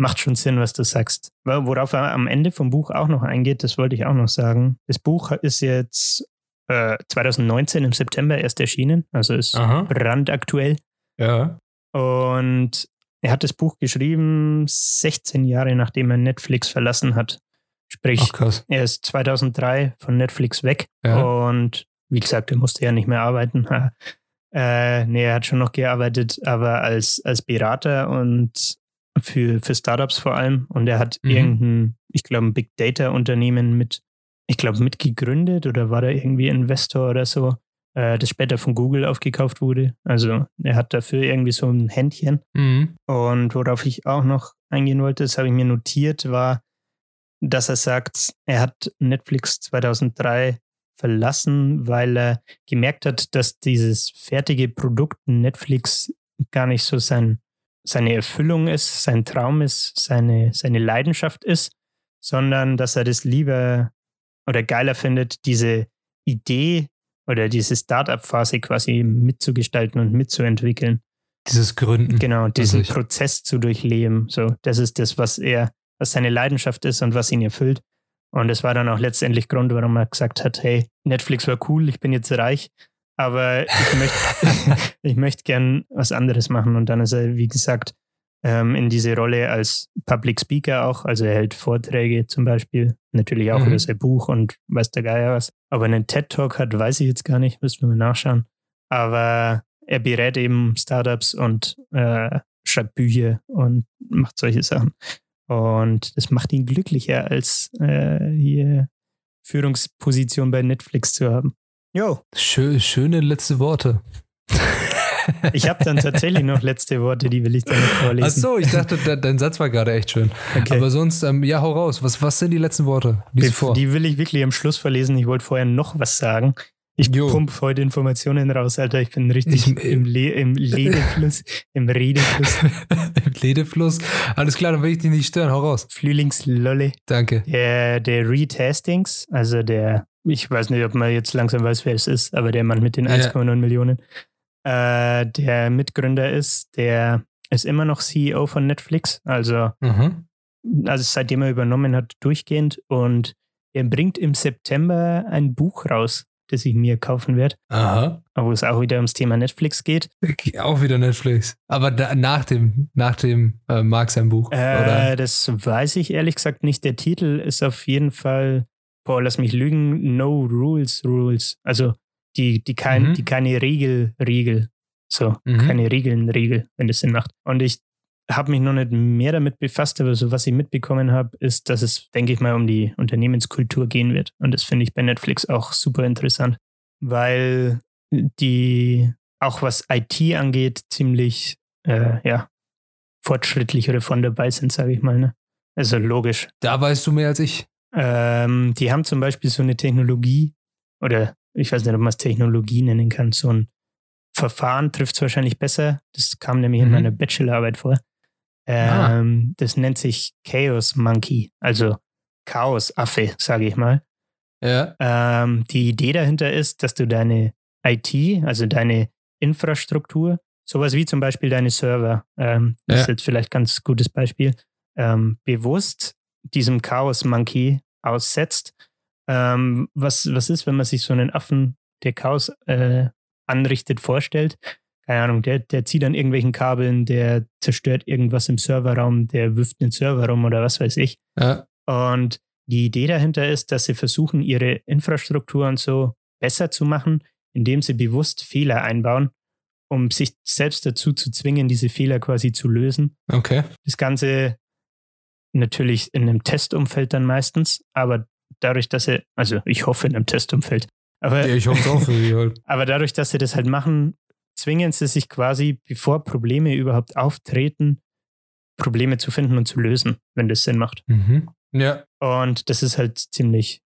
macht schon Sinn, was du sagst. Worauf er am Ende vom Buch auch noch eingeht, das wollte ich auch noch sagen. Das Buch ist jetzt äh, 2019 im September erst erschienen, also ist Aha. brandaktuell. Ja. Und er hat das Buch geschrieben 16 Jahre nachdem er Netflix verlassen hat. Sprich, Ach, er ist 2003 von Netflix weg ja. und wie gesagt, er musste ja nicht mehr arbeiten. äh, nee, er hat schon noch gearbeitet, aber als, als Berater und für, für Startups vor allem. Und er hat mhm. irgendein, ich glaube, ein Big Data Unternehmen mit, ich glaube, mitgegründet oder war er irgendwie Investor oder so, äh, das später von Google aufgekauft wurde. Also er hat dafür irgendwie so ein Händchen. Mhm. Und worauf ich auch noch eingehen wollte, das habe ich mir notiert, war, dass er sagt, er hat Netflix 2003 verlassen, weil er gemerkt hat, dass dieses fertige Produkt Netflix gar nicht so sein, seine Erfüllung ist, sein Traum ist, seine, seine Leidenschaft ist, sondern dass er das lieber oder geiler findet, diese Idee oder diese Startup-Phase quasi mitzugestalten und mitzuentwickeln. Dieses Gründen. Genau, diesen Prozess zu durchleben. So, das ist das, was er was seine Leidenschaft ist und was ihn erfüllt. Und das war dann auch letztendlich Grund, warum er gesagt hat, hey, Netflix war cool, ich bin jetzt reich, aber ich möchte, ich möchte gern was anderes machen. Und dann ist er, wie gesagt, ähm, in diese Rolle als Public Speaker auch. Also er hält Vorträge zum Beispiel, natürlich auch mhm. über sein Buch und weiß der Geier was. Aber einen TED-Talk hat, weiß ich jetzt gar nicht, müssen wir mal nachschauen. Aber er berät eben Startups und äh, schreibt Bücher und macht solche Sachen. Und das macht ihn glücklicher, als äh, hier Führungsposition bei Netflix zu haben. Jo. Schö schöne letzte Worte. Ich habe dann tatsächlich noch letzte Worte, die will ich dann noch vorlesen. Ach so, ich dachte, de dein Satz war gerade echt schön. Okay. Aber sonst, ähm, ja, hau raus. Was, was sind die letzten Worte? Die, die will ich wirklich am Schluss verlesen. Ich wollte vorher noch was sagen. Ich jo. pump heute Informationen raus, Alter. Ich bin richtig ich, im, Le im Ledefluss, im Redefluss. Im Ledefluss. Alles klar, dann will ich dich nicht stören. Hau raus. Frühlingslolle. Danke. Der, der Reed Hastings, also der, ich weiß nicht, ob man jetzt langsam weiß, wer es ist, aber der Mann mit den 1,9 ja. Millionen, äh, der Mitgründer ist, der ist immer noch CEO von Netflix. Also, mhm. also seitdem er übernommen hat, durchgehend. Und er bringt im September ein Buch raus das ich mir kaufen werde. Aha. Wo es auch wieder ums Thema Netflix geht. Auch wieder Netflix. Aber da, nach dem, nach dem äh, Marx sein Buch. Äh, das weiß ich ehrlich gesagt nicht. Der Titel ist auf jeden Fall, boah, lass mich lügen, No Rules Rules. Also die, die, kein, mhm. die keine Regel, Regel. So, mhm. keine Regeln, Regel, wenn das Sinn macht. Und ich habe mich noch nicht mehr damit befasst, aber so was ich mitbekommen habe, ist, dass es, denke ich mal, um die Unternehmenskultur gehen wird. Und das finde ich bei Netflix auch super interessant, weil die auch was IT angeht, ziemlich äh, ja, fortschrittlich oder von dabei sind, sage ich mal. Ne? Also logisch. Da weißt du mehr als ich. Ähm, die haben zum Beispiel so eine Technologie, oder ich weiß nicht, ob man es Technologie nennen kann, so ein Verfahren trifft es wahrscheinlich besser. Das kam nämlich mhm. in meiner Bachelorarbeit vor. Ah. Ähm, ah. Das nennt sich Chaos Monkey, also Chaos-Affe, sage ich mal. Ja. Ähm, die Idee dahinter ist, dass du deine IT, also deine Infrastruktur, sowas wie zum Beispiel deine Server, ähm, das ja. ist jetzt vielleicht ein ganz gutes Beispiel, ähm, bewusst diesem Chaos Monkey aussetzt. Ähm, was, was ist, wenn man sich so einen Affen, der Chaos äh, anrichtet, vorstellt? Keine Ahnung, der, der zieht an irgendwelchen Kabeln, der zerstört irgendwas im Serverraum, der wirft den Server rum oder was weiß ich. Ja. Und die Idee dahinter ist, dass sie versuchen, ihre Infrastruktur und so besser zu machen, indem sie bewusst Fehler einbauen, um sich selbst dazu zu zwingen, diese Fehler quasi zu lösen. Okay. Das Ganze natürlich in einem Testumfeld dann meistens, aber dadurch, dass sie, also ich hoffe in einem Testumfeld, aber, ja, ich hoffe auch für die halt. aber dadurch, dass sie das halt machen, zwingen sie sich quasi, bevor Probleme überhaupt auftreten, Probleme zu finden und zu lösen, wenn das Sinn macht. Mhm. Ja. Und das ist halt ziemlich,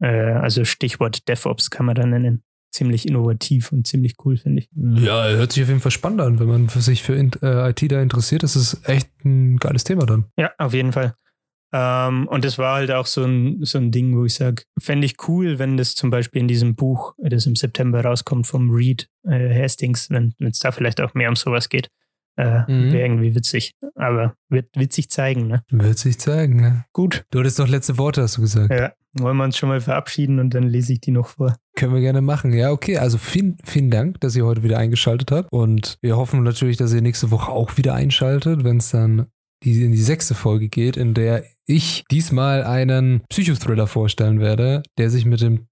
äh, also Stichwort DevOps kann man da nennen. Ziemlich innovativ und ziemlich cool, finde ich. Ja, hört sich auf jeden Fall spannend an. Wenn man sich für äh, IT da interessiert, das ist echt ein geiles Thema dann. Ja, auf jeden Fall. Ähm, und das war halt auch so ein, so ein Ding, wo ich sage, fände ich cool, wenn das zum Beispiel in diesem Buch, das im September rauskommt, vom Reed äh, Hastings, wenn es da vielleicht auch mehr um sowas geht. Äh, mhm. Wäre irgendwie witzig. Aber wird witzig zeigen, ne? Wird sich zeigen, ne? Gut. Du hattest doch letzte Worte, hast du gesagt. Ja. Wollen wir uns schon mal verabschieden und dann lese ich die noch vor. Können wir gerne machen. Ja, okay. Also vielen, vielen Dank, dass ihr heute wieder eingeschaltet habt. Und wir hoffen natürlich, dass ihr nächste Woche auch wieder einschaltet, wenn es dann die in die sechste Folge geht, in der ich diesmal einen Psychothriller vorstellen werde, der sich mit dem,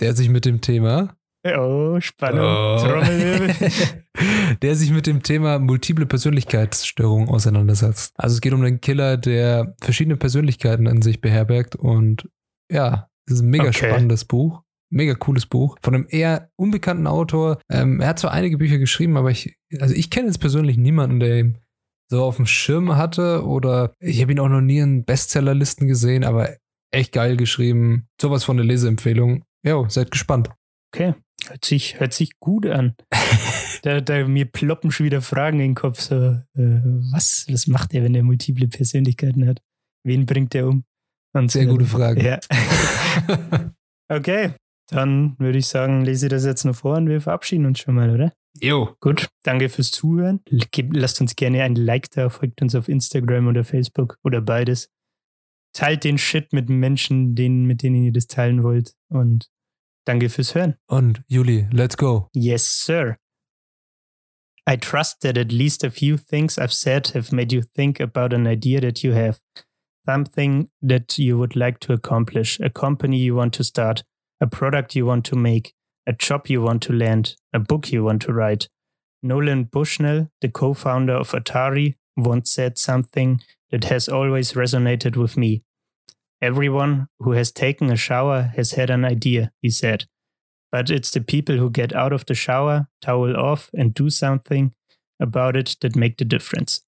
der sich mit dem Thema Oh, Spannung. Oh. der sich mit dem Thema multiple Persönlichkeitsstörung auseinandersetzt. Also es geht um einen Killer, der verschiedene Persönlichkeiten in sich beherbergt und ja, das ist ein mega okay. spannendes Buch. Mega cooles Buch von einem eher unbekannten Autor. Ähm, er hat zwar einige Bücher geschrieben, aber ich, also ich kenne jetzt persönlich niemanden, der ihn so auf dem Schirm hatte oder ich habe ihn auch noch nie in Bestsellerlisten gesehen, aber echt geil geschrieben. Sowas von der Leseempfehlung. Jo, seid gespannt. Okay, hört sich, hört sich gut an. da, da, mir ploppen schon wieder Fragen in den Kopf. So, äh, was, was macht er, wenn er multiple Persönlichkeiten hat? Wen bringt er um? Und Sehr gute Frage. Ja. okay, dann würde ich sagen, lese das jetzt noch vor und wir verabschieden uns schon mal, oder? Jo. Gut, danke fürs Zuhören. Lasst uns gerne ein Like da, folgt uns auf Instagram oder Facebook oder beides. Teilt den Shit mit Menschen, denen, mit denen ihr das teilen wollt. Und danke fürs Hören. Und Juli, let's go. Yes, sir. I trust that at least a few things I've said have made you think about an idea that you have, something that you would like to accomplish, a company you want to start, a product you want to make, a job you want to land, a book you want to write. Nolan Bushnell, the co founder of Atari, once said something that has always resonated with me. Everyone who has taken a shower has had an idea, he said. But it's the people who get out of the shower, towel off, and do something about it that make the difference.